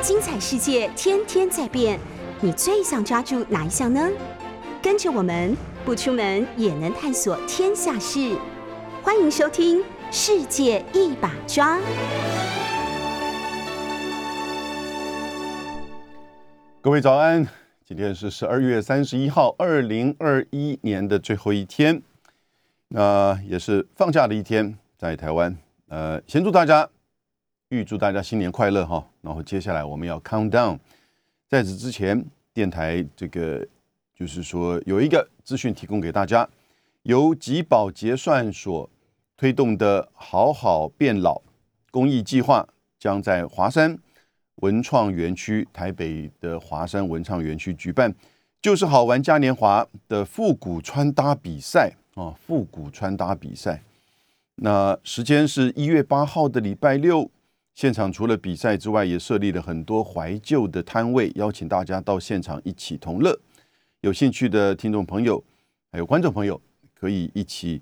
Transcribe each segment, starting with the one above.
精彩世界天天在变，你最想抓住哪一项呢？跟着我们不出门也能探索天下事，欢迎收听《世界一把抓》。各位早安，今天是十二月三十一号，二零二一年的最后一天，那也是放假的一天，在台湾。呃，先祝大家，预祝大家新年快乐哈。然后接下来我们要 count down，在此之前，电台这个就是说有一个资讯提供给大家，由吉宝结算所推动的“好好变老”公益计划，将在华山。文创园区，台北的华山文创园区举办，就是好玩嘉年华的复古穿搭比赛啊！复古穿搭比赛，那时间是一月八号的礼拜六，现场除了比赛之外，也设立了很多怀旧的摊位，邀请大家到现场一起同乐。有兴趣的听众朋友，还有观众朋友，可以一起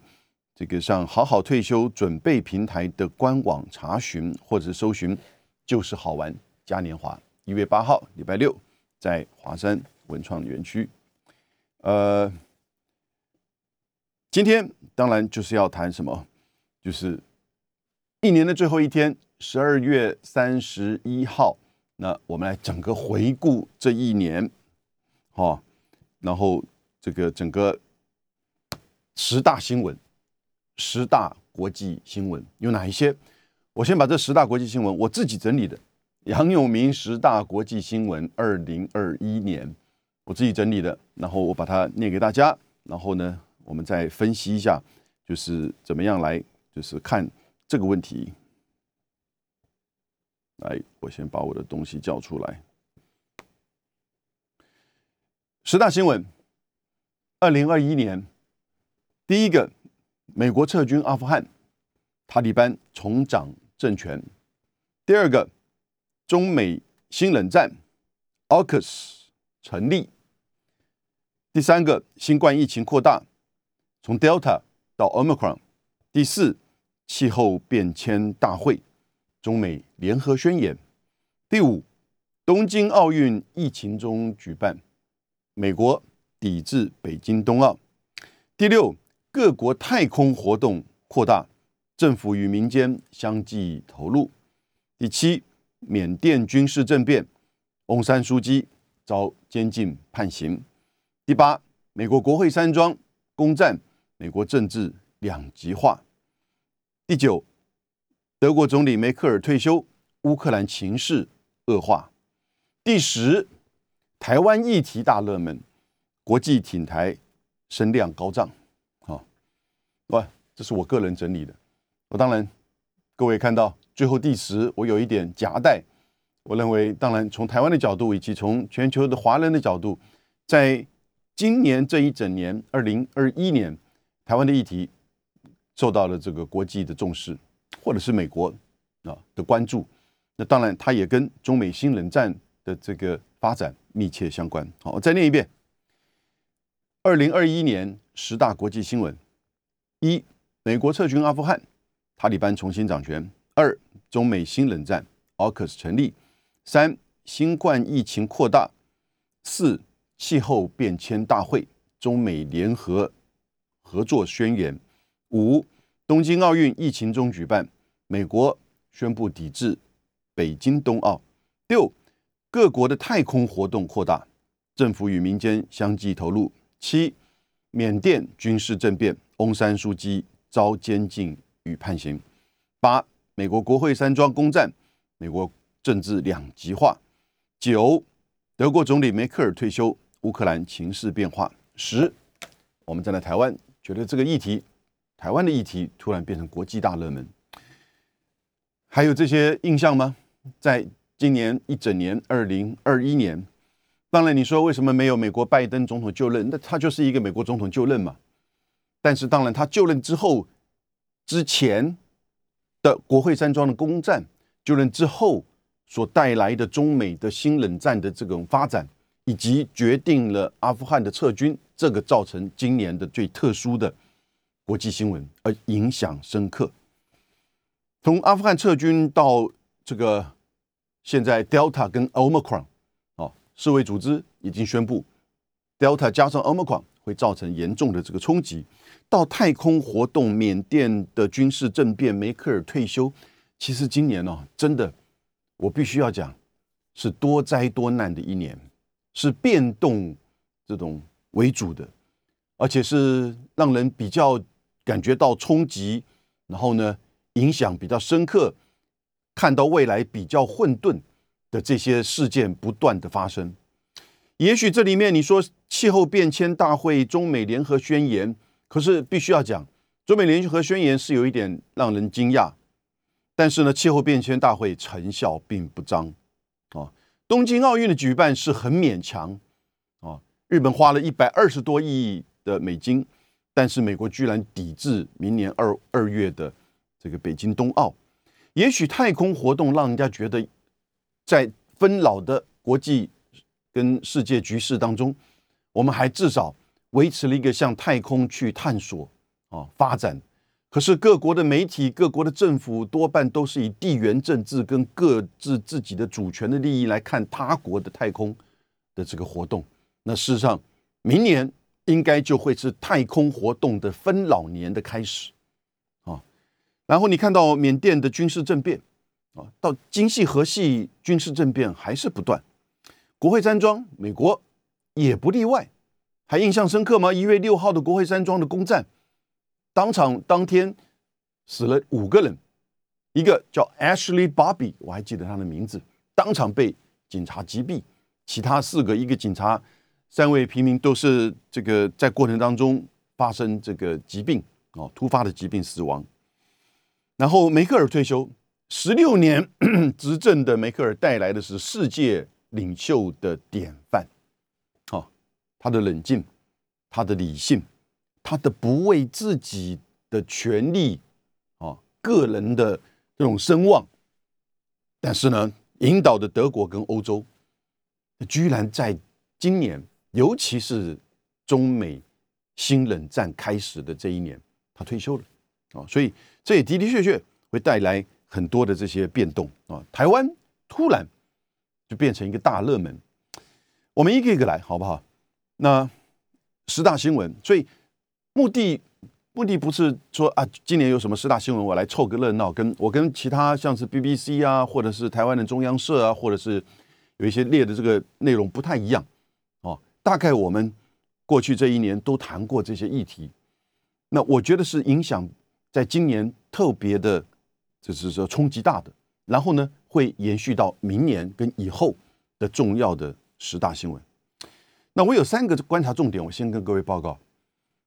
这个上好好退休准备平台的官网查询，或者搜寻，就是好玩。嘉年华一月八号礼拜六在华山文创园区。呃，今天当然就是要谈什么，就是一年的最后一天，十二月三十一号。那我们来整个回顾这一年，哈，然后这个整个十大新闻、十大国际新闻有哪一些？我先把这十大国际新闻我自己整理的。杨永明十大国际新闻，二零二一年，我自己整理的，然后我把它念给大家，然后呢，我们再分析一下，就是怎么样来，就是看这个问题。来，我先把我的东西叫出来。十大新闻，二零二一年，第一个，美国撤军阿富汗，塔利班重掌政权；第二个。中美新冷战，AUKUS 成立。第三个，新冠疫情扩大，从 Delta 到 Omicron。第四，气候变迁大会，中美联合宣言。第五，东京奥运疫情中举办，美国抵制北京冬奥。第六，各国太空活动扩大，政府与民间相继投入。第七。缅甸军事政变，翁山书记遭监禁判刑。第八，美国国会山庄攻占，美国政治两极化。第九，德国总理梅克尔退休，乌克兰情势恶化。第十，台湾议题大热门，国际挺台声量高涨。好，哇，这是我个人整理的。我当然，各位看到。最后第十，我有一点夹带。我认为，当然从台湾的角度，以及从全球的华人的角度，在今年这一整年，二零二一年，台湾的议题受到了这个国际的重视，或者是美国啊的关注。那当然，它也跟中美新冷战的这个发展密切相关。好，我再念一遍：二零二一年十大国际新闻：一、美国撤军阿富汗，塔利班重新掌权；二、中美新冷战，AUKUS 成立；三、新冠疫情扩大；四、气候变迁大会，中美联合合作宣言；五、东京奥运疫情中举办，美国宣布抵制北京冬奥；六、各国的太空活动扩大，政府与民间相继投入；七、缅甸军事政变，翁山书记遭监禁与判刑；八。美国国会山庄攻占，美国政治两极化。九，德国总理梅克尔退休，乌克兰情势变化。十，我们站在台湾，觉得这个议题，台湾的议题突然变成国际大热门。还有这些印象吗？在今年一整年，二零二一年，当然你说为什么没有美国拜登总统就任？那他就是一个美国总统就任嘛。但是当然，他就任之后，之前。的国会山庄的攻占，就任之后所带来的中美的新冷战的这种发展，以及决定了阿富汗的撤军，这个造成今年的最特殊的国际新闻，而影响深刻。从阿富汗撤军到这个现在 Delta 跟 Omicron 啊，世卫组织已经宣布 Delta 加上 Omicron 会造成严重的这个冲击。到太空活动，缅甸的军事政变，梅克尔退休。其实今年呢，真的，我必须要讲，是多灾多难的一年，是变动这种为主的，而且是让人比较感觉到冲击，然后呢，影响比较深刻，看到未来比较混沌的这些事件不断的发生。也许这里面你说气候变迁大会、中美联合宣言。可是必须要讲，中美联合宣言是有一点让人惊讶，但是呢，气候变迁大会成效并不彰啊。东京奥运的举办是很勉强啊，日本花了一百二十多亿的美金，但是美国居然抵制明年二二月的这个北京冬奥。也许太空活动让人家觉得，在纷扰的国际跟世界局势当中，我们还至少。维持了一个向太空去探索啊发展，可是各国的媒体、各国的政府多半都是以地缘政治跟各自自己的主权的利益来看他国的太空的这个活动。那事实上，明年应该就会是太空活动的分老年的开始啊。然后你看到缅甸的军事政变啊，到精细核系军事政变还是不断，国会山庄，美国也不例外。还印象深刻吗？一月六号的国会山庄的攻占，当场当天死了五个人，一个叫 Ashley Bobby，我还记得他的名字，当场被警察击毙；其他四个，一个警察，三位平民都是这个在过程当中发生这个疾病哦，突发的疾病死亡。然后梅克尔退休，十六年 执政的梅克尔带来的是世界领袖的典范。他的冷静，他的理性，他的不为自己的权利啊、个人的这种声望，但是呢，引导的德国跟欧洲，居然在今年，尤其是中美新冷战开始的这一年，他退休了啊，所以这也的的确确会带来很多的这些变动啊。台湾突然就变成一个大热门，我们一个一个来，好不好？那十大新闻，所以目的目的不是说啊，今年有什么十大新闻，我来凑个热闹。跟我跟其他像是 BBC 啊，或者是台湾的中央社啊，或者是有一些列的这个内容不太一样。大概我们过去这一年都谈过这些议题，那我觉得是影响在今年特别的，就是说冲击大的，然后呢会延续到明年跟以后的重要的十大新闻。那我有三个观察重点，我先跟各位报告。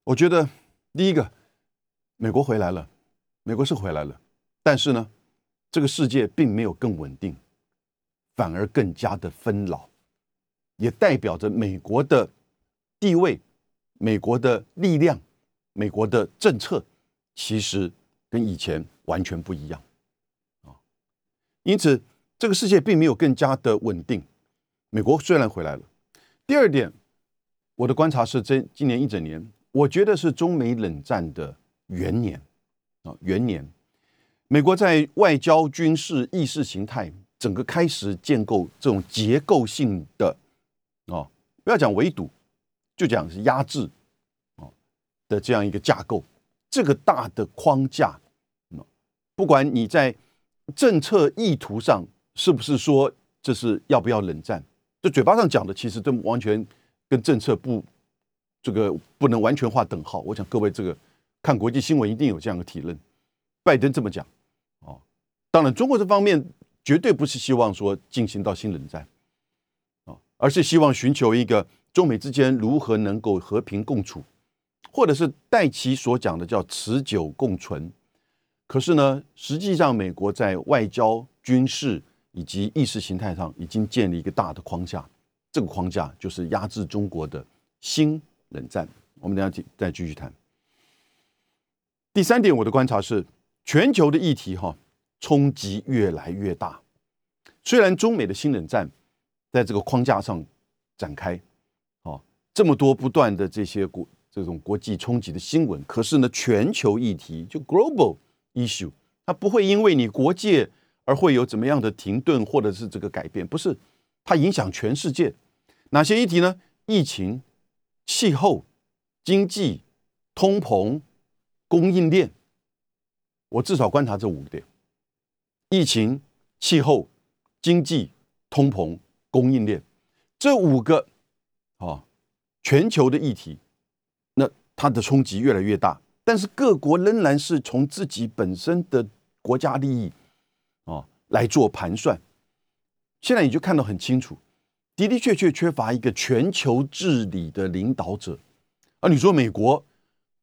我觉得第一个，美国回来了，美国是回来了，但是呢，这个世界并没有更稳定，反而更加的纷扰，也代表着美国的地位、美国的力量、美国的政策，其实跟以前完全不一样啊。因此，这个世界并没有更加的稳定。美国虽然回来了，第二点。我的观察是，这今年一整年，我觉得是中美冷战的元年啊，元年。美国在外交、军事、意识形态整个开始建构这种结构性的啊，不要讲围堵，就讲是压制啊的这样一个架构，这个大的框架，不管你在政策意图上是不是说这是要不要冷战，就嘴巴上讲的，其实都完全。跟政策不，这个不能完全划等号。我想各位这个看国际新闻一定有这样的体认。拜登这么讲，哦，当然中国这方面绝对不是希望说进行到新冷战，而是希望寻求一个中美之间如何能够和平共处，或者是戴奇所讲的叫持久共存。可是呢，实际上美国在外交、军事以及意识形态上已经建立一个大的框架。这个框架就是压制中国的新冷战。我们等下再继续谈。第三点，我的观察是，全球的议题哈冲击越来越大。虽然中美的新冷战在这个框架上展开，哦，这么多不断的这些国这种国际冲击的新闻，可是呢，全球议题就 global issue，它不会因为你国界而会有怎么样的停顿或者是这个改变？不是，它影响全世界。哪些议题呢？疫情、气候、经济、通膨、供应链。我至少观察这五点：疫情、气候、经济、通膨、供应链这五个啊全球的议题，那它的冲击越来越大。但是各国仍然是从自己本身的国家利益啊来做盘算。现在你就看到很清楚，的的确确缺乏一个全球治理的领导者。而你说美国，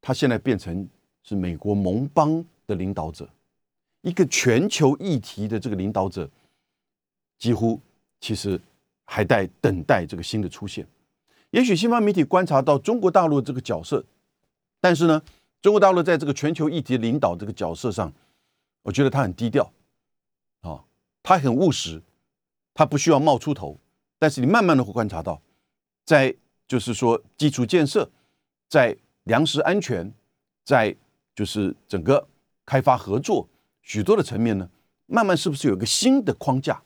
它现在变成是美国盟邦的领导者，一个全球议题的这个领导者，几乎其实还在等待这个新的出现。也许西方媒体观察到中国大陆这个角色，但是呢？中国大陆在这个全球议题领导这个角色上，我觉得他很低调，啊，他很务实，他不需要冒出头。但是你慢慢的会观察到，在就是说基础建设，在粮食安全，在就是整个开发合作许多的层面呢，慢慢是不是有一个新的框架？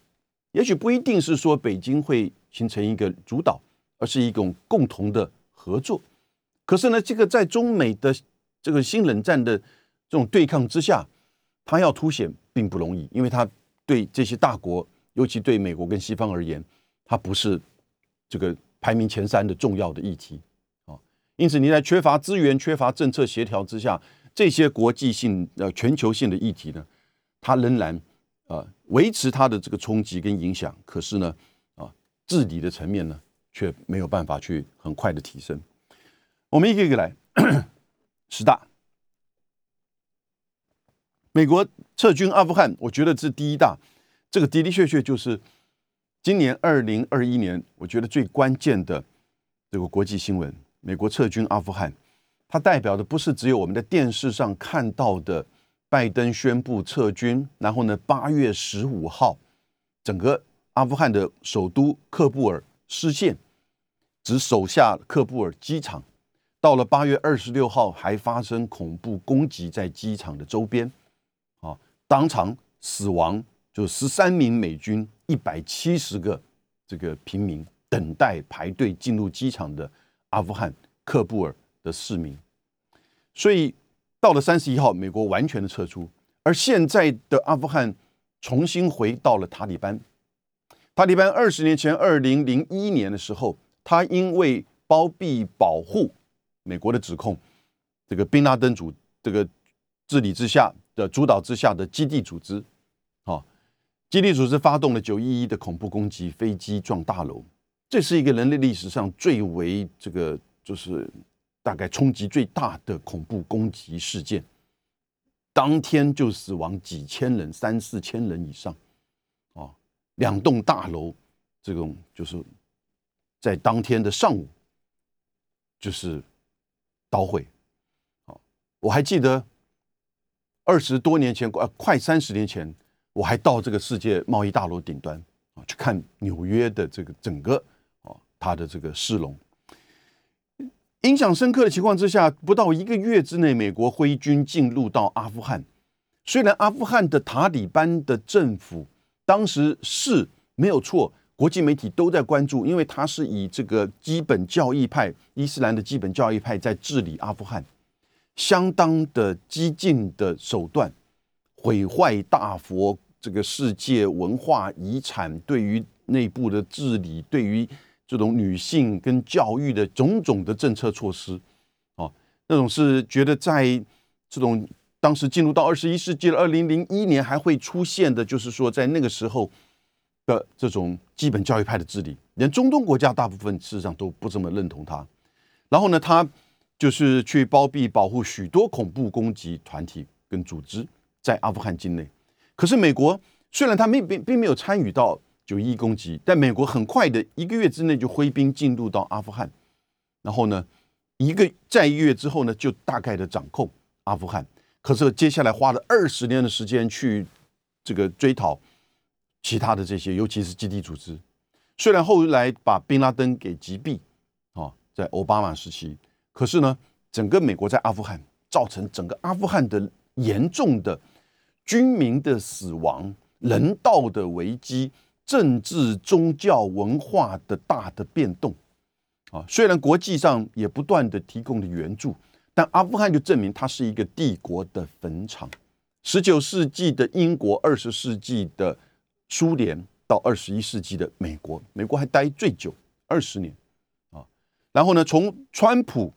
也许不一定是说北京会形成一个主导，而是一种共同的合作。可是呢，这个在中美的。这个新冷战的这种对抗之下，它要凸显并不容易，因为它对这些大国，尤其对美国跟西方而言，它不是这个排名前三的重要的议题啊。因此，你在缺乏资源、缺乏政策协调之下，这些国际性呃全球性的议题呢，它仍然啊维持它的这个冲击跟影响。可是呢，啊治理的层面呢，却没有办法去很快的提升。我们一个一个来。十大，美国撤军阿富汗，我觉得这第一大，这个的的确确就是今年二零二一年，我觉得最关键的这个国际新闻。美国撤军阿富汗，它代表的不是只有我们在电视上看到的拜登宣布撤军，然后呢，八月十五号整个阿富汗的首都喀布尔失陷，只守下喀布尔机场。到了八月二十六号，还发生恐怖攻击在机场的周边，啊，当场死亡就十三名美军，一百七十个这个平民等待排队进入机场的阿富汗喀布尔的市民。所以到了三十一号，美国完全的撤出，而现在的阿富汗重新回到了塔利班。塔利班二十年前，二零零一年的时候，他因为包庇保护。美国的指控，这个宾拉登主这个治理之下的主导之下的基地组织，啊，基地组织发动了九一一的恐怖攻击，飞机撞大楼，这是一个人类历史上最为这个就是大概冲击最大的恐怖攻击事件，当天就死亡几千人，三四千人以上，啊，两栋大楼这种就是在当天的上午，就是。捣毁，好，我还记得二十多年前，呃，快三十年前，我还到这个世界贸易大楼顶端啊，去看纽约的这个整个啊，它的这个市容。印象深刻的情况之下，不到一个月之内，美国挥军进入到阿富汗。虽然阿富汗的塔利班的政府当时是没有错。国际媒体都在关注，因为他是以这个基本教义派伊斯兰的基本教义派在治理阿富汗，相当的激进的手段，毁坏大佛这个世界文化遗产，对于内部的治理，对于这种女性跟教育的种种的政策措施，哦，那种是觉得在这种当时进入到二十一世纪的二零零一年还会出现的，就是说在那个时候。的这种基本教育派的治理，连中东国家大部分事实上都不这么认同他。然后呢，他就是去包庇保护许多恐怖攻击团体跟组织在阿富汗境内。可是美国虽然他没并并没有参与到九一攻击，但美国很快的一个月之内就挥兵进入到阿富汗，然后呢，一个在一个月之后呢，就大概的掌控阿富汗。可是接下来花了二十年的时间去这个追讨。其他的这些，尤其是基地组织，虽然后来把宾拉登给击毙，啊，在奥巴马时期，可是呢，整个美国在阿富汗造成整个阿富汗的严重的军民的死亡，人道的危机、政治、宗教、文化的大的变动。啊，虽然国际上也不断的提供了援助，但阿富汗就证明它是一个帝国的坟场。十九世纪的英国，二十世纪的苏联，到二十一世纪的美国，美国还待最久二十年啊。然后呢，从川普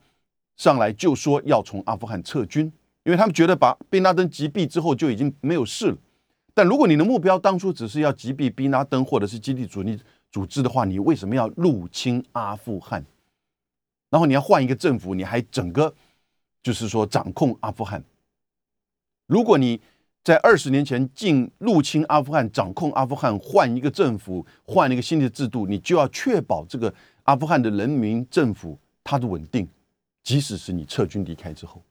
上来就说要从阿富汗撤军，因为他们觉得把宾拉登击毙之后就已经没有事了。但如果你的目标当初只是要击毙宾拉登或者是基地主义，组织的话，你为什么要入侵阿富汗？然后你要换一个政府，你还整个就是说掌控阿富汗。如果你在二十年前进入侵阿富汗，掌控阿富汗，换一个政府，换一个新的制度，你就要确保这个阿富汗的人民政府它的稳定，即使是你撤军离开之后。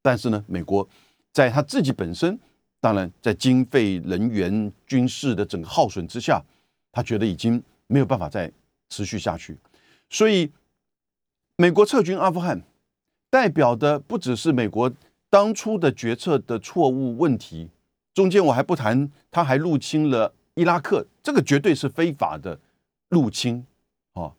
但是呢，美国在他自己本身，当然在经费、人员、军事的整个耗损之下。他觉得已经没有办法再持续下去，所以美国撤军阿富汗，代表的不只是美国当初的决策的错误问题。中间我还不谈，他还入侵了伊拉克，这个绝对是非法的入侵啊。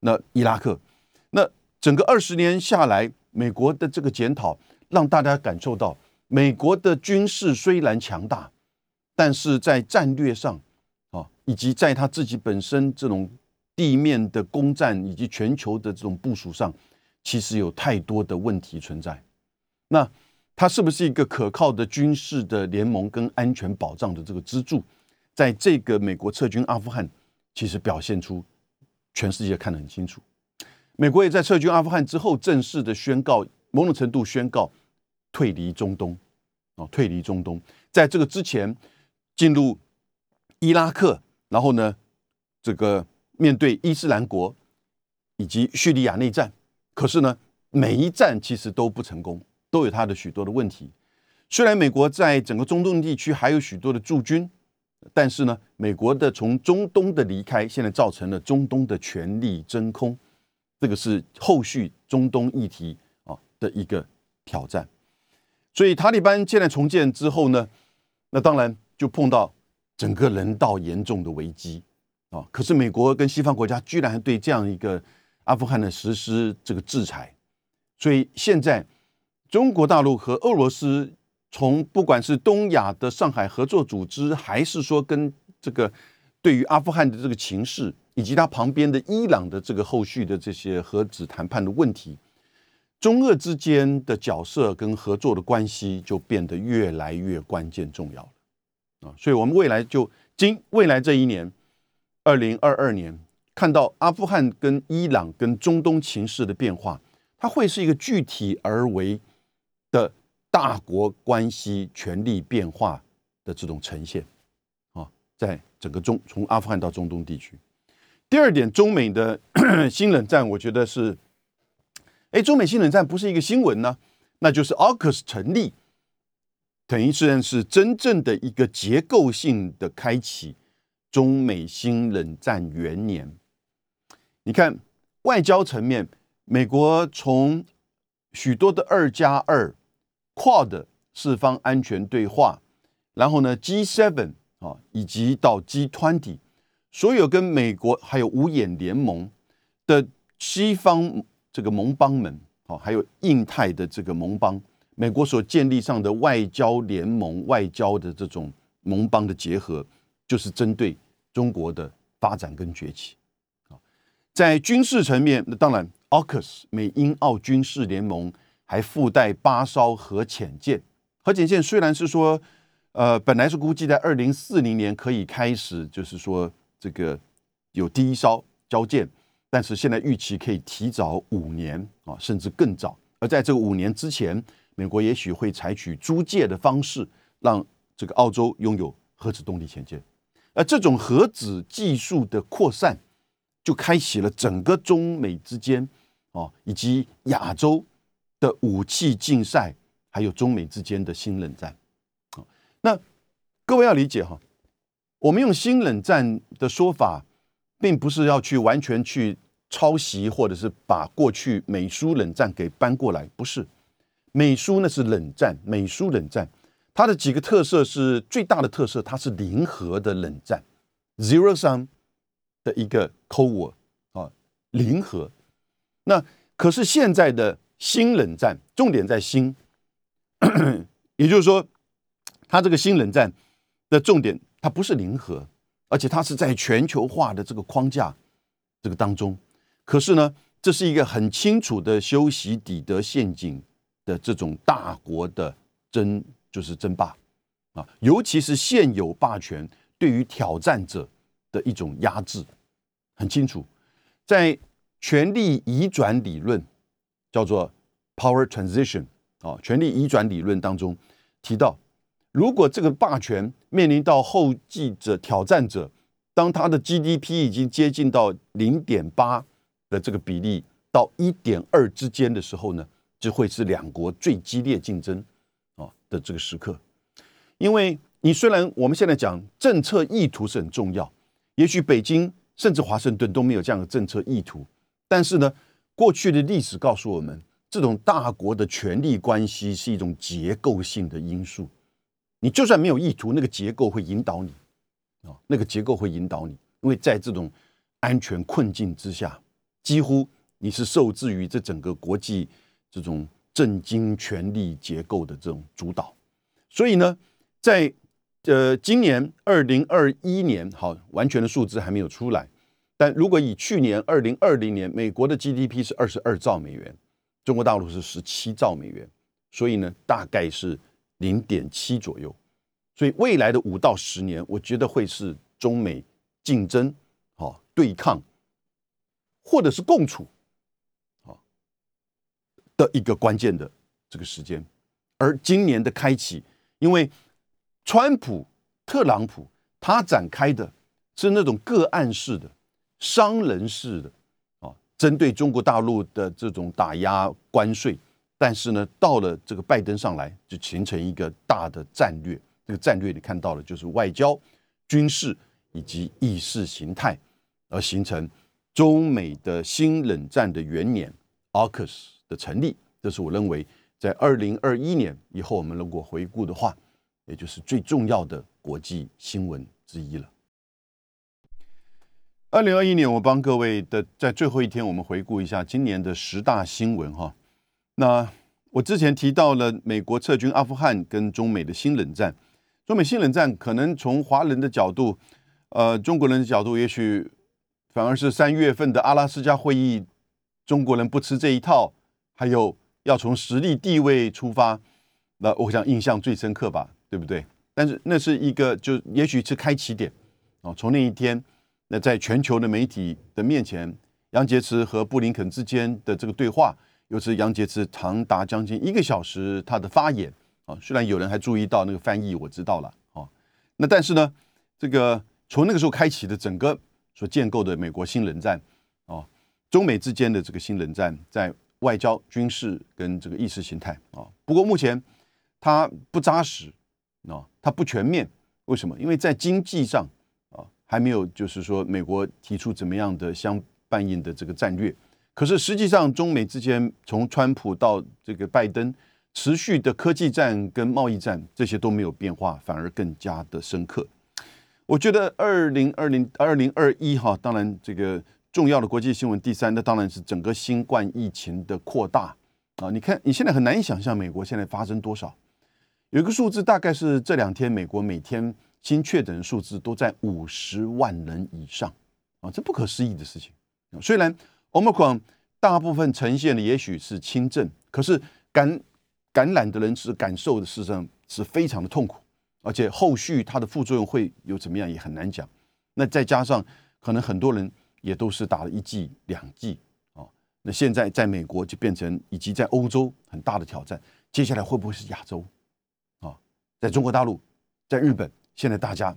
那伊拉克，那整个二十年下来，美国的这个检讨，让大家感受到，美国的军事虽然强大，但是在战略上。啊以及在他自己本身这种地面的攻占以及全球的这种部署上，其实有太多的问题存在。那它是不是一个可靠的军事的联盟跟安全保障的这个支柱？在这个美国撤军阿富汗，其实表现出全世界看得很清楚。美国也在撤军阿富汗之后，正式的宣告某种程度宣告退离中东，哦，退离中东。在这个之前，进入伊拉克。然后呢，这个面对伊斯兰国以及叙利亚内战，可是呢，每一战其实都不成功，都有它的许多的问题。虽然美国在整个中东地区还有许多的驻军，但是呢，美国的从中东的离开，现在造成了中东的权力真空，这个是后续中东议题啊的一个挑战。所以塔利班现在重建之后呢，那当然就碰到。整个人道严重的危机啊！可是美国跟西方国家居然对这样一个阿富汗的实施这个制裁，所以现在中国大陆和俄罗斯从不管是东亚的上海合作组织，还是说跟这个对于阿富汗的这个情势，以及它旁边的伊朗的这个后续的这些核子谈判的问题，中俄之间的角色跟合作的关系就变得越来越关键重要了。啊，所以，我们未来就今未来这一年，二零二二年，看到阿富汗跟伊朗跟中东情势的变化，它会是一个具体而为的大国关系权力变化的这种呈现啊，在整个中从阿富汗到中东地区。第二点，中美的 新冷战，我觉得是，哎，中美新冷战不是一个新闻呢，那就是 AUKUS 成立。等于虽然是真正的一个结构性的开启，中美新冷战元年。你看外交层面，美国从许多的二加二、Quad 四方安全对话，然后呢 G7 啊，以及到 G20，所有跟美国还有五眼联盟的西方这个盟邦们好，还有印太的这个盟邦。美国所建立上的外交联盟、外交的这种盟邦的结合，就是针对中国的发展跟崛起。啊，在军事层面，那当然，AUKUS 美英澳军事联盟还附带八艘核潜舰。核潜舰虽然是说，呃，本来是估计在二零四零年可以开始，就是说这个有第一艘交舰，但是现在预期可以提早五年啊，甚至更早。而在这个五年之前，美国也许会采取租借的方式，让这个澳洲拥有核子动力潜舰，而这种核子技术的扩散，就开启了整个中美之间啊，以及亚洲的武器竞赛，还有中美之间的新冷战。那各位要理解哈，我们用新冷战的说法，并不是要去完全去抄袭，或者是把过去美苏冷战给搬过来，不是。美苏呢是冷战，美苏冷战，它的几个特色是最大的特色，它是零和的冷战，zero sum 的一个 cold war 啊，零和。那可是现在的新冷战，重点在新，也就是说，它这个新冷战的重点，它不是零和，而且它是在全球化的这个框架这个当中。可是呢，这是一个很清楚的修习底德陷阱的这种大国的争，就是争霸啊，尤其是现有霸权对于挑战者的一种压制，很清楚，在权力移转理论。叫做 power transition 啊，权力移转理论当中提到，如果这个霸权面临到后继者挑战者，当他的 GDP 已经接近到零点八的这个比例到一点二之间的时候呢，就会是两国最激烈竞争啊的这个时刻。因为你虽然我们现在讲政策意图是很重要，也许北京甚至华盛顿都没有这样的政策意图，但是呢。过去的历史告诉我们，这种大国的权力关系是一种结构性的因素。你就算没有意图，那个结构会引导你啊，那个结构会引导你。因为在这种安全困境之下，几乎你是受制于这整个国际这种政经权力结构的这种主导。所以呢，在呃今年二零二一年，好，完全的数字还没有出来。但如果以去年二零二零年美国的 GDP 是二十二兆美元，中国大陆是十七兆美元，所以呢大概是零点七左右。所以未来的五到十年，我觉得会是中美竞争、好对抗，或者是共处，好，的一个关键的这个时间。而今年的开启，因为川普、特朗普他展开的是那种个案式的。商人式的啊，针对中国大陆的这种打压关税，但是呢，到了这个拜登上来，就形成一个大的战略。这个战略你看到了，就是外交、军事以及意识形态，而形成中美的新冷战的元年 AUKUS 的成立。这是我认为在二零二一年以后，我们如果回顾的话，也就是最重要的国际新闻之一了。二零二一年，我帮各位的在最后一天，我们回顾一下今年的十大新闻哈。那我之前提到了美国撤军阿富汗跟中美的新冷战，中美新冷战可能从华人的角度，呃，中国人的角度，也许反而是三月份的阿拉斯加会议，中国人不吃这一套，还有要从实力地位出发，那我想印象最深刻吧，对不对？但是那是一个，就也许是开启点啊，从那一天。那在全球的媒体的面前，杨洁篪和布林肯之间的这个对话，又是杨洁篪长达将近一个小时他的发言啊。虽然有人还注意到那个翻译，我知道了啊。那但是呢，这个从那个时候开启的整个所建构的美国新冷战啊，中美之间的这个新冷战，在外交、军事跟这个意识形态啊。不过目前它不扎实啊，它不全面。为什么？因为在经济上啊。还没有，就是说，美国提出怎么样的相伴应的这个战略。可是实际上，中美之间从川普到这个拜登，持续的科技战跟贸易战这些都没有变化，反而更加的深刻。我觉得二零二零二零二一哈，当然这个重要的国际新闻第三，那当然是整个新冠疫情的扩大啊。你看，你现在很难以想象美国现在发生多少，有一个数字大概是这两天美国每天。新确诊数字都在五十万人以上啊，这不可思议的事情。虽然 Omicron 大部分呈现的也许是轻症，可是感感染的人是感受的事实上是非常的痛苦，而且后续它的副作用会有怎么样也很难讲。那再加上可能很多人也都是打了一剂两剂啊，那现在在美国就变成以及在欧洲很大的挑战。接下来会不会是亚洲啊？在中国大陆，在日本？现在大家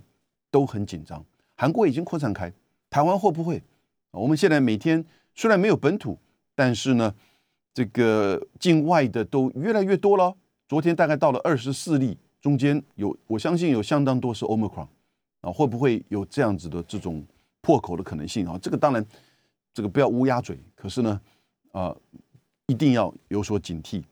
都很紧张，韩国已经扩散开，台湾会不会？我们现在每天虽然没有本土，但是呢，这个境外的都越来越多了。昨天大概到了二十四例，中间有我相信有相当多是 Omicron 啊，会不会有这样子的这种破口的可能性啊？这个当然，这个不要乌鸦嘴，可是呢，啊，一定要有所警惕。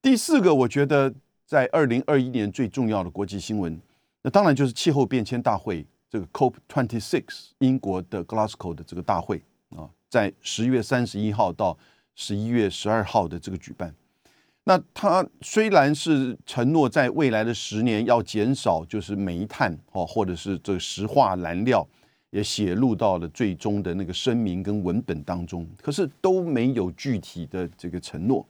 第四个，我觉得。在二零二一年最重要的国际新闻，那当然就是气候变迁大会，这个 COP twenty six，英国的 Glasgow 的这个大会啊，在十月三十一号到十一月十二号的这个举办。那它虽然是承诺在未来的十年要减少就是煤炭哦，或者是这个石化燃料，也写入到了最终的那个声明跟文本当中，可是都没有具体的这个承诺。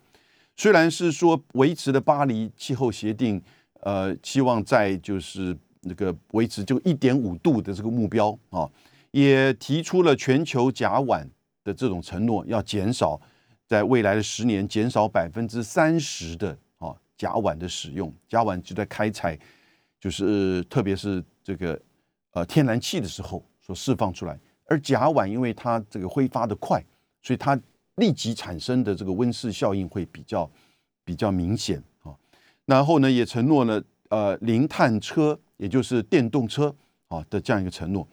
虽然是说维持的巴黎气候协定，呃，希望在就是那个维持就一点五度的这个目标啊，也提出了全球甲烷的这种承诺，要减少。在未来的十年，减少百分之三十的啊甲烷的使用，甲烷就在开采，就是特别是这个呃天然气的时候所释放出来。而甲烷因为它这个挥发的快，所以它立即产生的这个温室效应会比较比较明显啊。然后呢，也承诺了呃零碳车，也就是电动车啊的这样一个承诺。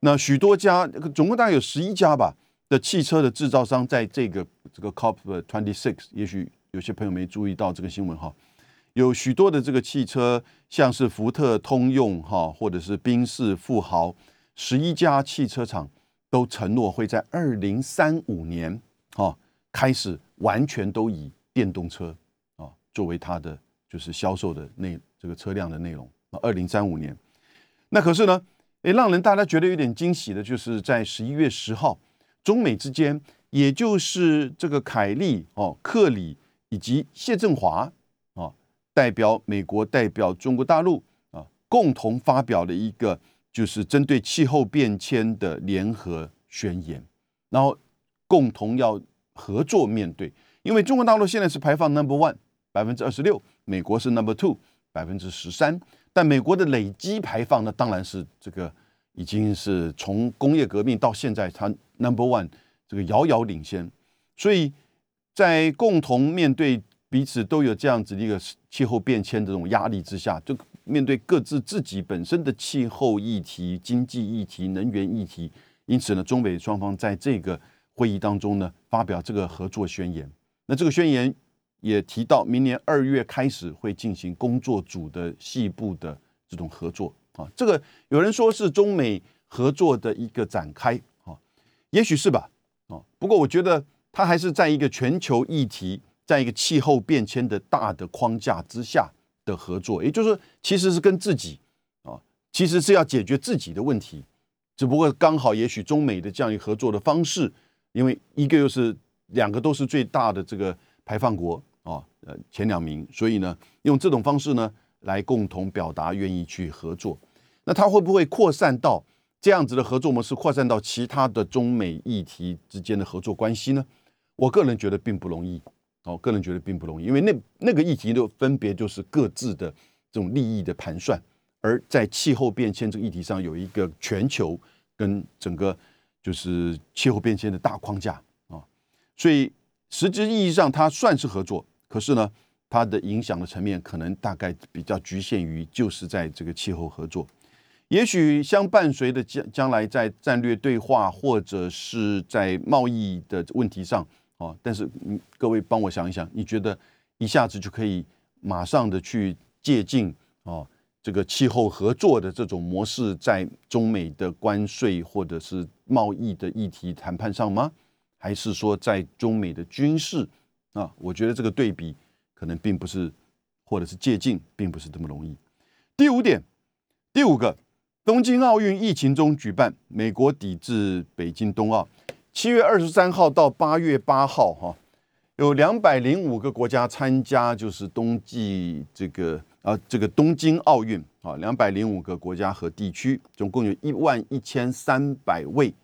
那许多家，总共大概有十一家吧。的汽车的制造商在这个这个 COP twenty six，也许有些朋友没注意到这个新闻哈，有许多的这个汽车，像是福特、通用哈，或者是宾士、富豪，十一家汽车厂都承诺会在二零三五年哈开始完全都以电动车啊作为它的就是销售的内这个车辆的内容啊。二零三五年，那可是呢，诶，让人大家觉得有点惊喜的，就是在十一月十号。中美之间，也就是这个凯利哦、克里以及谢振华啊，代表美国、代表中国大陆啊，共同发表了一个就是针对气候变迁的联合宣言，然后共同要合作面对。因为中国大陆现在是排放 number one 百分之二十六，美国是 number two 百分之十三，但美国的累积排放呢，当然是这个。已经是从工业革命到现在，它 number one 这个遥遥领先，所以在共同面对彼此都有这样子的一个气候变迁这种压力之下，就面对各自自己本身的气候议题、经济议题、能源议题，因此呢，中美双方在这个会议当中呢，发表这个合作宣言。那这个宣言也提到，明年二月开始会进行工作组的细部的这种合作。啊，这个有人说是中美合作的一个展开，啊，也许是吧，啊，不过我觉得它还是在一个全球议题，在一个气候变迁的大的框架之下的合作，也就是说，其实是跟自己，啊，其实是要解决自己的问题，只不过刚好也许中美的这样一合作的方式，因为一个又是两个都是最大的这个排放国，啊，呃，前两名，所以呢，用这种方式呢，来共同表达愿意去合作。那它会不会扩散到这样子的合作模式，扩散到其他的中美议题之间的合作关系呢？我个人觉得并不容易。哦，个人觉得并不容易，因为那那个议题都分别就是各自的这种利益的盘算，而在气候变迁这个议题上有一个全球跟整个就是气候变迁的大框架啊，所以实质意义上它算是合作，可是呢，它的影响的层面可能大概比较局限于就是在这个气候合作。也许相伴随的将将来在战略对话或者是在贸易的问题上，哦，但是嗯，各位帮我想一想，你觉得一下子就可以马上的去借鉴哦，这个气候合作的这种模式，在中美的关税或者是贸易的议题谈判上吗？还是说在中美的军事啊？我觉得这个对比可能并不是，或者是借鉴，并不是这么容易。第五点，第五个。东京奥运疫情中举办，美国抵制北京冬奥。七月二十三号到八月八号，哈，有两百零五个国家参加，就是冬季这个啊，这个东京奥运啊，两百零五个国家和地区，总共有一万一千三百位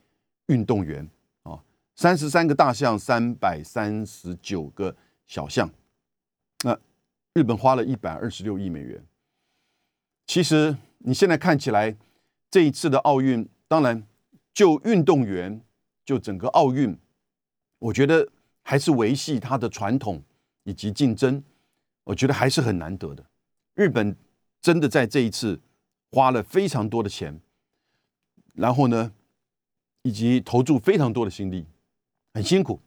运动员啊，三十三个大项，三百三十九个小项。那日本花了一百二十六亿美元。其实你现在看起来。这一次的奥运，当然就运动员，就整个奥运，我觉得还是维系它的传统以及竞争，我觉得还是很难得的。日本真的在这一次花了非常多的钱，然后呢，以及投注非常多的心力，很辛苦。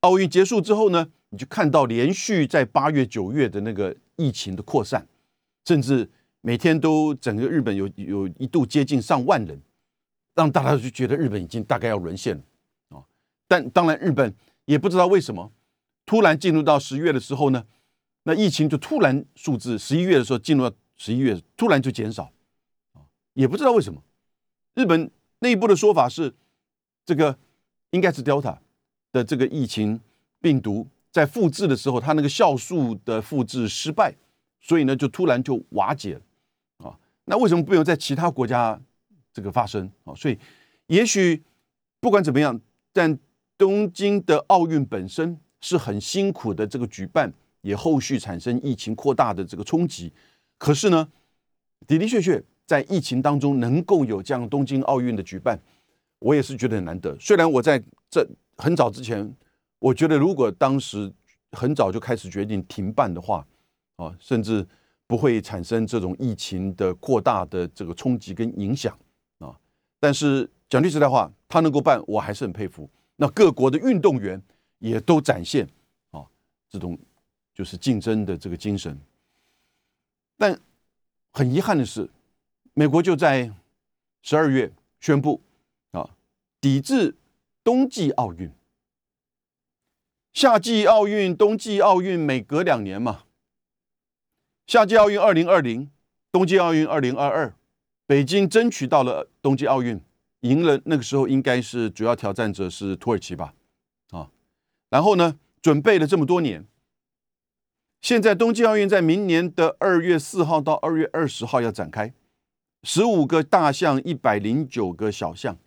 奥运结束之后呢，你就看到连续在八月、九月的那个疫情的扩散，甚至每天都整个日本有有一度接近上万人，让大家就觉得日本已经大概要沦陷了啊。但当然，日本也不知道为什么，突然进入到十月的时候呢，那疫情就突然数字十一月的时候进入到十一月，突然就减少啊，也不知道为什么。日本内部的说法是，这个应该是 Delta 的这个疫情病毒在复制的时候，它那个酵素的复制失败，所以呢就突然就瓦解了。那为什么不用在其他国家这个发生啊？所以也许不管怎么样，但东京的奥运本身是很辛苦的这个举办，也后续产生疫情扩大的这个冲击。可是呢，的的确确。在疫情当中能够有这样东京奥运的举办，我也是觉得很难得。虽然我在这很早之前，我觉得如果当时很早就开始决定停办的话，啊，甚至不会产生这种疫情的扩大的这个冲击跟影响啊。但是讲句实在话，他能够办，我还是很佩服。那各国的运动员也都展现啊这种就是竞争的这个精神。但很遗憾的是。美国就在十二月宣布啊，抵制冬季奥运。夏季奥运、冬季奥运每隔两年嘛。夏季奥运二零二零，冬季奥运二零二二，北京争取到了冬季奥运，赢了。那个时候应该是主要挑战者是土耳其吧？啊，然后呢，准备了这么多年，现在冬季奥运在明年的二月四号到二月二十号要展开。十五个大项，一百零九个小项，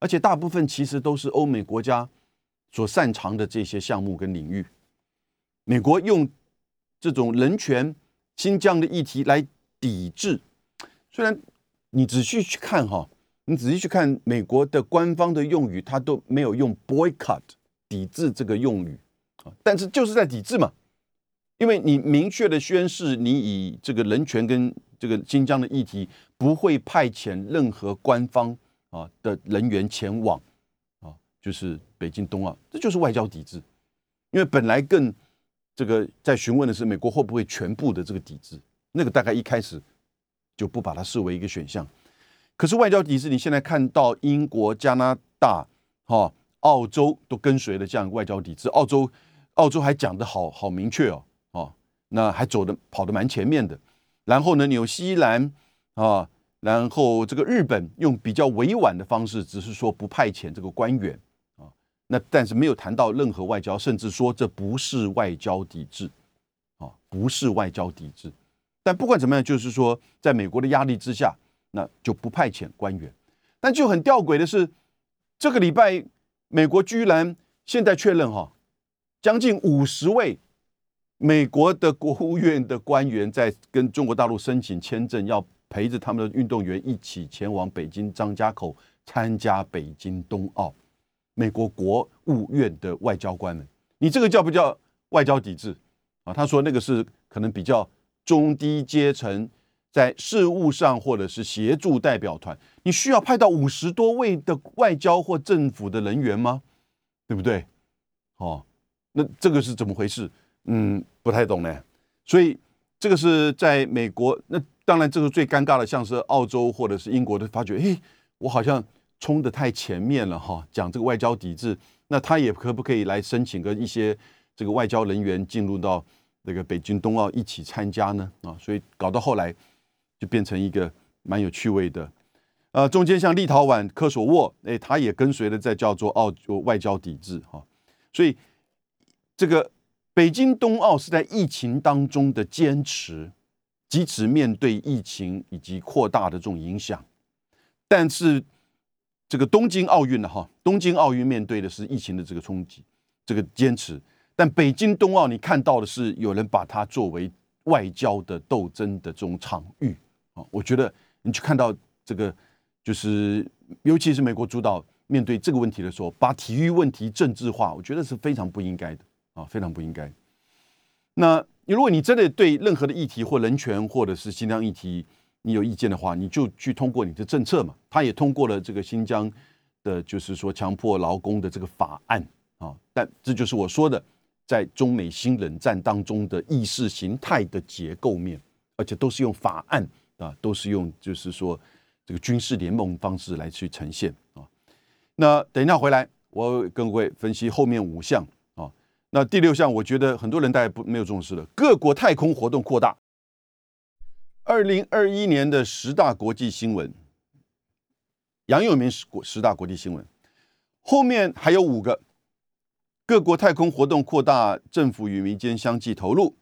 而且大部分其实都是欧美国家所擅长的这些项目跟领域。美国用这种人权、新疆的议题来抵制，虽然你仔细去看哈，你仔细去看美国的官方的用语，它都没有用 boycott 抵制这个用语啊，但是就是在抵制嘛，因为你明确的宣示你以这个人权跟这个新疆的议题。不会派遣任何官方啊的人员前往啊，就是北京冬奥，这就是外交抵制。因为本来更这个在询问的是美国会不会全部的这个抵制，那个大概一开始就不把它视为一个选项。可是外交抵制，你现在看到英国、加拿大、哈、澳洲都跟随了这样外交抵制，澳洲澳洲还讲的好好明确哦，哦，那还走的跑得蛮前面的。然后呢，纽西兰。啊，然后这个日本用比较委婉的方式，只是说不派遣这个官员，那但是没有谈到任何外交，甚至说这不是外交抵制，啊，不是外交抵制。但不管怎么样，就是说在美国的压力之下，那就不派遣官员。但就很吊诡的是，这个礼拜美国居然现在确认哈，将近五十位美国的国务院的官员在跟中国大陆申请签证要。陪着他们的运动员一起前往北京张家口参加北京冬奥，美国国务院的外交官们，你这个叫不叫外交抵制啊？他说那个是可能比较中低阶层在事务上或者是协助代表团，你需要派到五十多位的外交或政府的人员吗？对不对？哦，那这个是怎么回事？嗯，不太懂呢。所以这个是在美国那。当然，这个最尴尬的，像是澳洲或者是英国的，发觉，哎，我好像冲的太前面了哈，讲这个外交抵制，那他也可不可以来申请个一些这个外交人员进入到那个北京冬奥一起参加呢？啊，所以搞到后来就变成一个蛮有趣味的，呃，中间像立陶宛科索沃，哎，他也跟随了在叫做澳外交抵制哈，所以这个北京冬奥是在疫情当中的坚持。即使面对疫情以及扩大的这种影响，但是这个东京奥运呢？哈，东京奥运面对的是疫情的这个冲击，这个坚持。但北京冬奥，你看到的是有人把它作为外交的斗争的这种场域啊。我觉得你去看到这个，就是尤其是美国主导面对这个问题的时候，把体育问题政治化，我觉得是非常不应该的啊，非常不应该。那。如果你真的对任何的议题或人权或者是新疆议题你有意见的话，你就去通过你的政策嘛。他也通过了这个新疆的，就是说强迫劳工的这个法案啊。但这就是我说的，在中美新冷战当中的意识形态的结构面，而且都是用法案啊，都是用就是说这个军事联盟方式来去呈现啊。那等一下回来，我跟各位分析后面五项啊。那第六项，我觉得很多人大家不没有重视了，各国太空活动扩大。二零二一年的十大国际新闻，杨永明十国十大国际新闻，后面还有五个。各国太空活动扩大，政府与民间相继投入。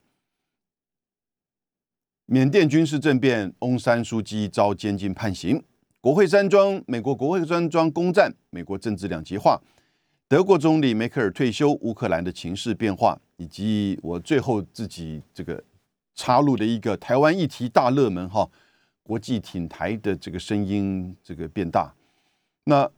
缅甸军事政变，翁山书记遭监禁判刑。国会山庄，美国国会山庄攻占，美国政治两极化。德国总理梅克尔退休，乌克兰的情势变化，以及我最后自己这个插入的一个台湾议题大热门哈，国际挺台的这个声音这个变大。那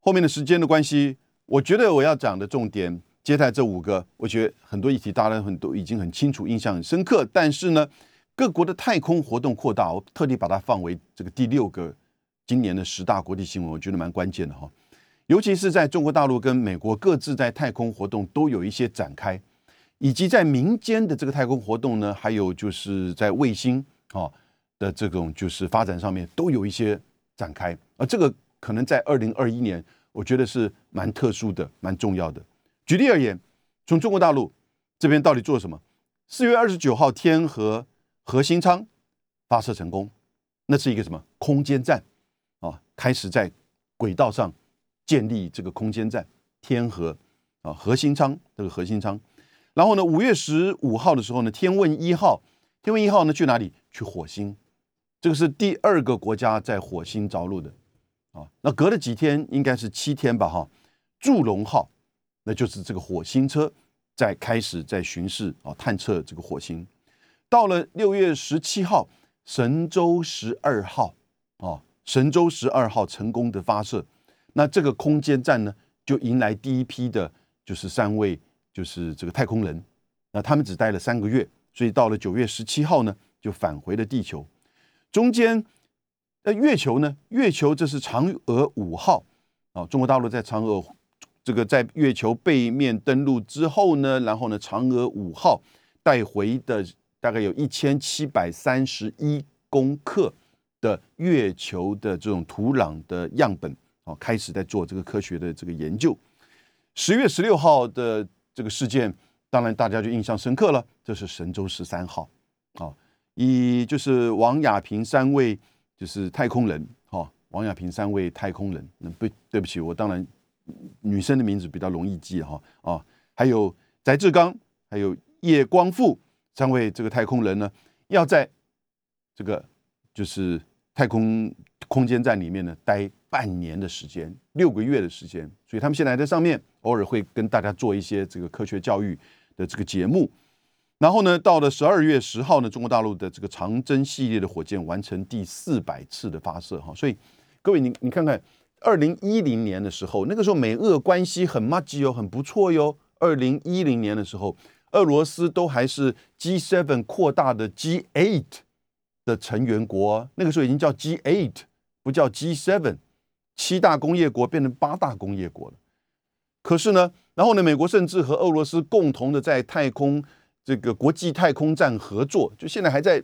后面的时间的关系。我觉得我要讲的重点，接待这五个，我觉得很多议题大家很多已经很清楚，印象很深刻。但是呢，各国的太空活动扩大，我特地把它放为这个第六个今年的十大国际新闻，我觉得蛮关键的哈。尤其是在中国大陆跟美国各自在太空活动都有一些展开，以及在民间的这个太空活动呢，还有就是在卫星啊的这种就是发展上面都有一些展开，而这个可能在二零二一年。我觉得是蛮特殊的，蛮重要的。举例而言，从中国大陆这边到底做了什么？四月二十九号，天河核心舱发射成功，那是一个什么空间站啊？开始在轨道上建立这个空间站，天河啊核心舱这个核心舱。然后呢，五月十五号的时候呢，天问一号，天问一号呢去哪里？去火星，这个是第二个国家在火星着陆的。啊，那隔了几天，应该是七天吧，哈。祝融号，那就是这个火星车在开始在巡视啊，探测这个火星。到了六月十七号，神舟十二号啊，神舟十二号成功的发射，那这个空间站呢，就迎来第一批的，就是三位，就是这个太空人。那他们只待了三个月，所以到了九月十七号呢，就返回了地球，中间。那月球呢？月球这是嫦娥五号啊，中国大陆在嫦娥这个在月球背面登陆之后呢，然后呢，嫦娥五号带回的大概有一千七百三十一公克的月球的这种土壤的样本啊，开始在做这个科学的这个研究。十月十六号的这个事件，当然大家就印象深刻了，这是神舟十三号啊，以就是王亚平三位。就是太空人，哈，王亚平三位太空人，那不对不起，我当然女生的名字比较容易记哈啊，还有翟志刚，还有叶光富三位这个太空人呢，要在这个就是太空空间站里面呢待半年的时间，六个月的时间，所以他们现在在上面偶尔会跟大家做一些这个科学教育的这个节目。然后呢，到了十二月十号呢，中国大陆的这个长征系列的火箭完成第四百次的发射哈，所以各位你你看看，二零一零年的时候，那个时候美俄关系很默契哦，很不错哟。二零一零年的时候，俄罗斯都还是 G7 扩大的 G8 的成员国，那个时候已经叫 G8，不叫 G7，七大工业国变成八大工业国了。可是呢，然后呢，美国甚至和俄罗斯共同的在太空。这个国际太空站合作，就现在还在，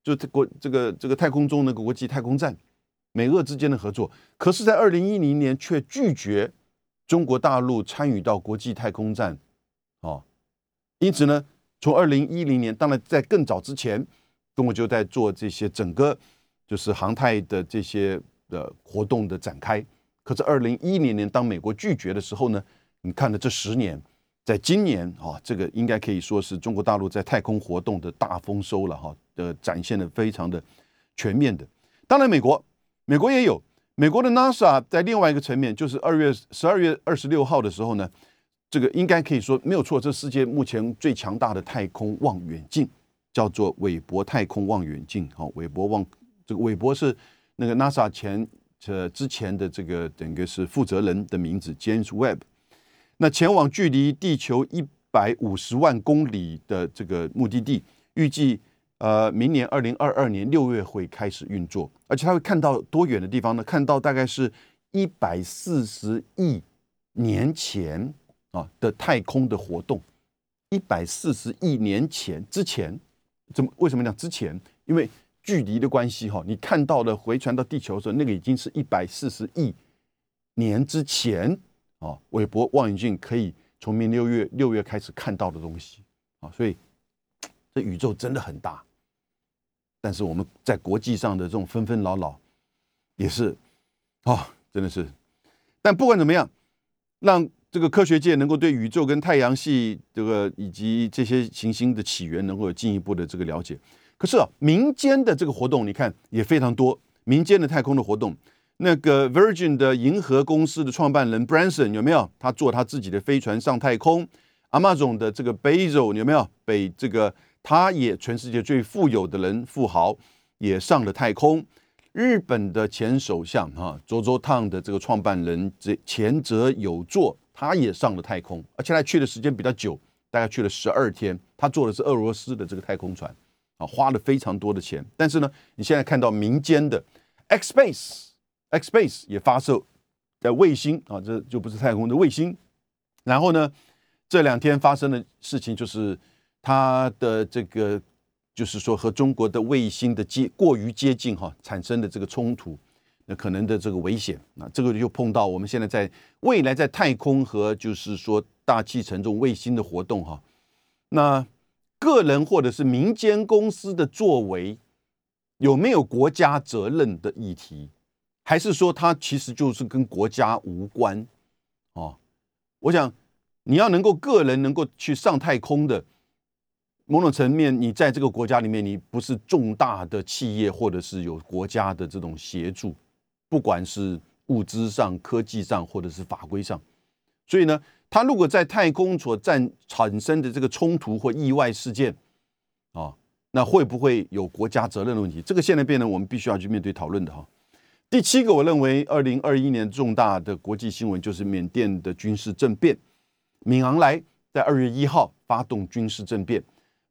就国这个这个太空中那个国际太空站，美俄之间的合作，可是，在二零一零年却拒绝中国大陆参与到国际太空站，哦，因此呢，从二零一零年，当然在更早之前，中国就在做这些整个就是航太的这些的活动的展开，可是二零一零年当美国拒绝的时候呢，你看了这十年。在今年啊，这个应该可以说是中国大陆在太空活动的大丰收了哈，的展现的非常的全面的。当然，美国美国也有美国的 NASA 在另外一个层面，就是二月十二月二十六号的时候呢，这个应该可以说没有错，这世界目前最强大的太空望远镜叫做韦伯太空望远镜。好，韦伯望这个韦伯是那个 NASA 前呃之前的这个整个是负责人的名字 James Webb。那前往距离地球一百五十万公里的这个目的地，预计呃明年二零二二年六月会开始运作，而且他会看到多远的地方呢？看到大概是一百四十亿年前啊的太空的活动一百四十亿年前之前，怎么为什么讲之前？因为距离的关系哈，你看到的回传到地球的时候，那个已经是一百四十亿年之前啊。韦伯望远镜可以从明六月六月开始看到的东西啊，所以 这宇宙真的很大。但是我们在国际上的这种纷纷扰扰，也是啊，真的是。但不管怎么样，让这个科学界能够对宇宙跟太阳系这个以及这些行星的起源能够有进一步的这个了解。可是啊，民间的这个活动，你看也非常多。民间的太空的活动，那个 Virgin 的银河公司的创办人 Branson 有没有？他坐他自己的飞船上太空。阿玛总的这个 Bezos 有没有？被这个。他也全世界最富有的人，富豪也上了太空。日本的前首相哈，佐佐烫的这个创办人这前泽有作，他也上了太空，而且他去的时间比较久，大概去了十二天。他坐的是俄罗斯的这个太空船，啊，花了非常多的钱。但是呢，你现在看到民间的 X Space，X Space 也发射在卫星啊，这就不是太空的卫星。然后呢，这两天发生的事情就是。它的这个就是说和中国的卫星的接过于接近哈，产生的这个冲突，那可能的这个危险，那这个就碰到我们现在在未来在太空和就是说大气层中卫星的活动哈，那个人或者是民间公司的作为有没有国家责任的议题，还是说它其实就是跟国家无关哦？我想你要能够个人能够去上太空的。某种层面，你在这个国家里面，你不是重大的企业，或者是有国家的这种协助，不管是物资上、科技上，或者是法规上，所以呢，他如果在太空所占产生的这个冲突或意外事件，啊，那会不会有国家责任的问题？这个现在变成我们必须要去面对讨论的哈。第七个，我认为二零二一年重大的国际新闻就是缅甸的军事政变，敏昂莱在二月一号发动军事政变。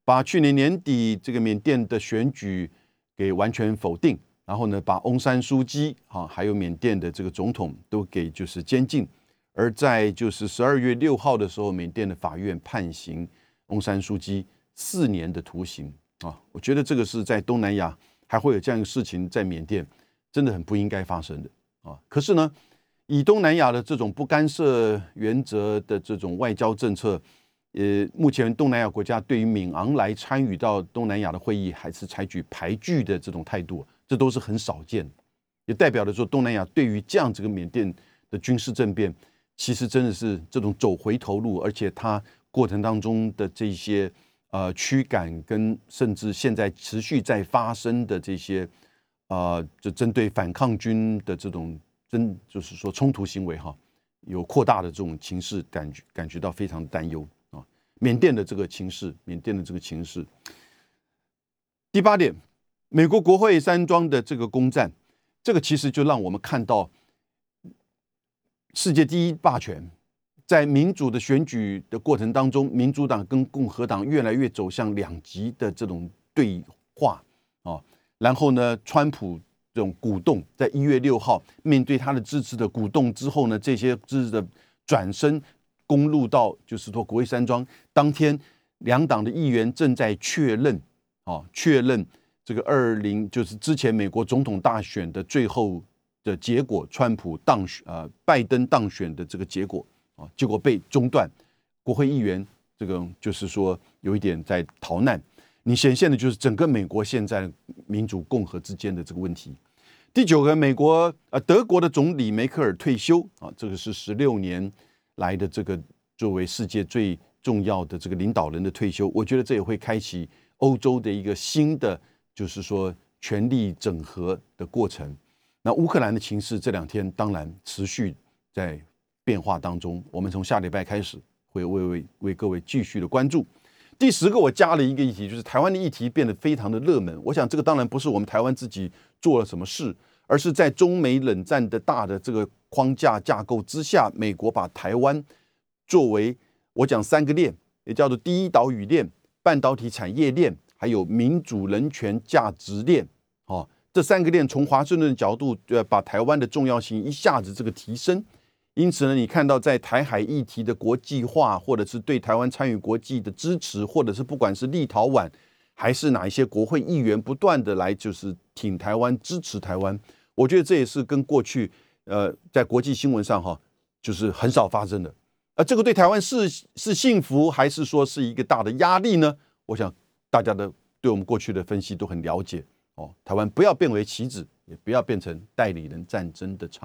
把去年年底这个缅甸的选举给完全否定，然后呢，把翁山书记啊，还有缅甸的这个总统都给就是监禁，而在就是十二月六号的时候，缅甸的法院判刑翁山书记四年的徒刑啊，我觉得这个是在东南亚还会有这样一个事情在缅甸，真的很不应该发生的啊。可是呢，以东南亚的这种不干涉原则的这种外交政策。呃，目前东南亚国家对于敏昂来参与到东南亚的会议，还是采取排拒的这种态度，这都是很少见，也代表了说东南亚对于这样这个缅甸的军事政变，其实真的是这种走回头路，而且它过程当中的这些呃驱赶跟甚至现在持续在发生的这些呃，就针对反抗军的这种真就是说冲突行为哈，有扩大的这种情势，感觉感觉到非常担忧啊。缅甸的这个情势，缅甸的这个情势。第八点，美国国会山庄的这个攻占，这个其实就让我们看到世界第一霸权在民主的选举的过程当中，民主党跟共和党越来越走向两极的这种对话啊。然后呢，川普这种鼓动，在一月六号面对他的支持的鼓动之后呢，这些支持的转身。攻入到就是说国会山庄当天，两党的议员正在确认，啊，确认这个二零就是之前美国总统大选的最后的结果，川普当选，呃，拜登当选的这个结果，啊，结果被中断，国会议员这个就是说有一点在逃难，你显现的就是整个美国现在民主共和之间的这个问题。第九个，美国呃德国的总理梅克尔退休，啊，这个是十六年。来的这个作为世界最重要的这个领导人的退休，我觉得这也会开启欧洲的一个新的，就是说权力整合的过程。那乌克兰的情势这两天当然持续在变化当中，我们从下礼拜开始会为为为各位继续的关注。第十个，我加了一个议题，就是台湾的议题变得非常的热门。我想这个当然不是我们台湾自己做了什么事。而是在中美冷战的大的这个框架架构之下，美国把台湾作为我讲三个链，也叫做第一岛屿链、半导体产业链，还有民主人权价值链。这三个链从华盛顿的角度，呃，把台湾的重要性一下子这个提升，因此呢，你看到在台海议题的国际化，或者是对台湾参与国际的支持，或者是不管是立陶宛还是哪一些国会议员不断的来就是挺台湾、支持台湾，我觉得这也是跟过去呃在国际新闻上哈就是很少发生的。啊这个对台湾是是幸福，还是说是一个大的压力呢？我想大家的对我们过去的分析都很了解哦。台湾不要变为棋子，也不要变成代理人战争的场